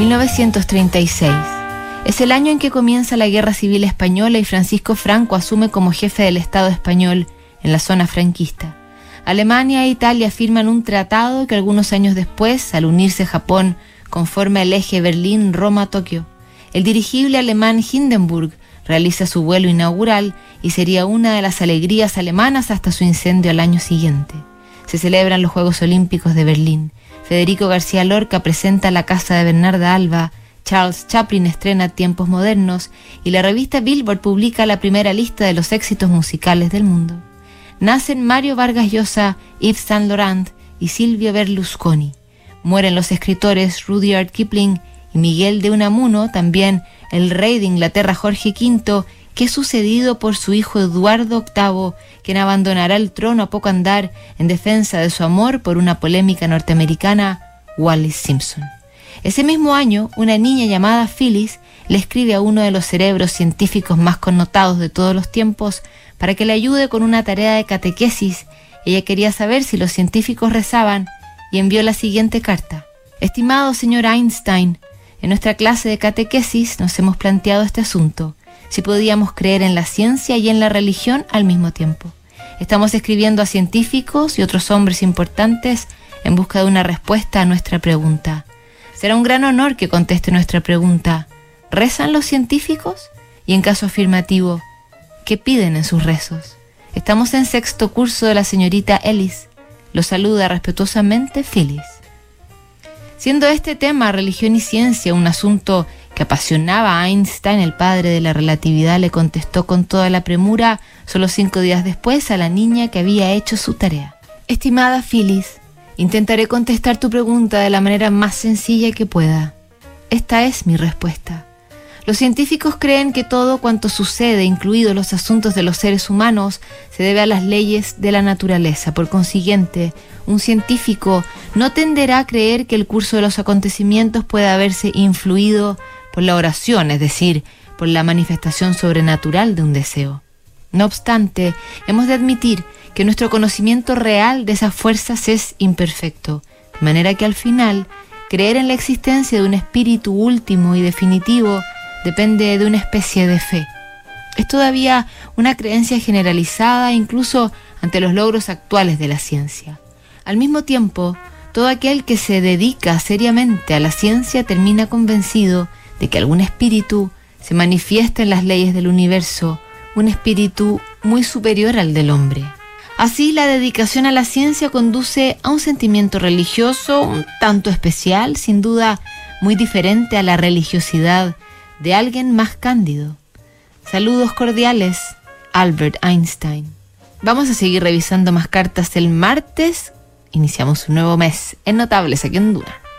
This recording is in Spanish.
1936. Es el año en que comienza la Guerra Civil Española y Francisco Franco asume como jefe del Estado español en la zona franquista. Alemania e Italia firman un tratado que algunos años después, al unirse Japón, conforma el eje Berlín-Roma-Tokio. El dirigible alemán Hindenburg realiza su vuelo inaugural y sería una de las alegrías alemanas hasta su incendio al año siguiente. Se celebran los Juegos Olímpicos de Berlín. Federico García Lorca presenta La Casa de Bernarda Alba, Charles Chaplin estrena Tiempos Modernos y la revista Billboard publica la primera lista de los éxitos musicales del mundo. Nacen Mario Vargas Llosa, Yves Saint Laurent y Silvio Berlusconi. Mueren los escritores Rudyard Kipling y Miguel de Unamuno, también el rey de Inglaterra Jorge V, es sucedido por su hijo Eduardo VIII, quien abandonará el trono a poco andar en defensa de su amor por una polémica norteamericana, Wallis Simpson. Ese mismo año, una niña llamada Phyllis le escribe a uno de los cerebros científicos más connotados de todos los tiempos para que le ayude con una tarea de catequesis. Ella quería saber si los científicos rezaban y envió la siguiente carta. Estimado señor Einstein, en nuestra clase de catequesis nos hemos planteado este asunto, si podíamos creer en la ciencia y en la religión al mismo tiempo. Estamos escribiendo a científicos y otros hombres importantes en busca de una respuesta a nuestra pregunta. Será un gran honor que conteste nuestra pregunta. ¿Rezan los científicos? Y en caso afirmativo, ¿qué piden en sus rezos? Estamos en sexto curso de la señorita Ellis. Lo saluda respetuosamente Phyllis. Siendo este tema, religión y ciencia, un asunto que apasionaba a Einstein, el padre de la relatividad le contestó con toda la premura, solo cinco días después, a la niña que había hecho su tarea. Estimada Phyllis, intentaré contestar tu pregunta de la manera más sencilla que pueda. Esta es mi respuesta. Los científicos creen que todo cuanto sucede, incluidos los asuntos de los seres humanos, se debe a las leyes de la naturaleza. Por consiguiente, un científico no tenderá a creer que el curso de los acontecimientos pueda haberse influido por la oración, es decir, por la manifestación sobrenatural de un deseo. No obstante, hemos de admitir que nuestro conocimiento real de esas fuerzas es imperfecto, de manera que al final, creer en la existencia de un espíritu último y definitivo depende de una especie de fe. Es todavía una creencia generalizada incluso ante los logros actuales de la ciencia. Al mismo tiempo, todo aquel que se dedica seriamente a la ciencia termina convencido de que algún espíritu se manifiesta en las leyes del universo, un espíritu muy superior al del hombre. Así, la dedicación a la ciencia conduce a un sentimiento religioso un tanto especial, sin duda muy diferente a la religiosidad de alguien más cándido. Saludos cordiales, Albert Einstein. Vamos a seguir revisando más cartas el martes. Iniciamos un nuevo mes en Notables aquí en Duna.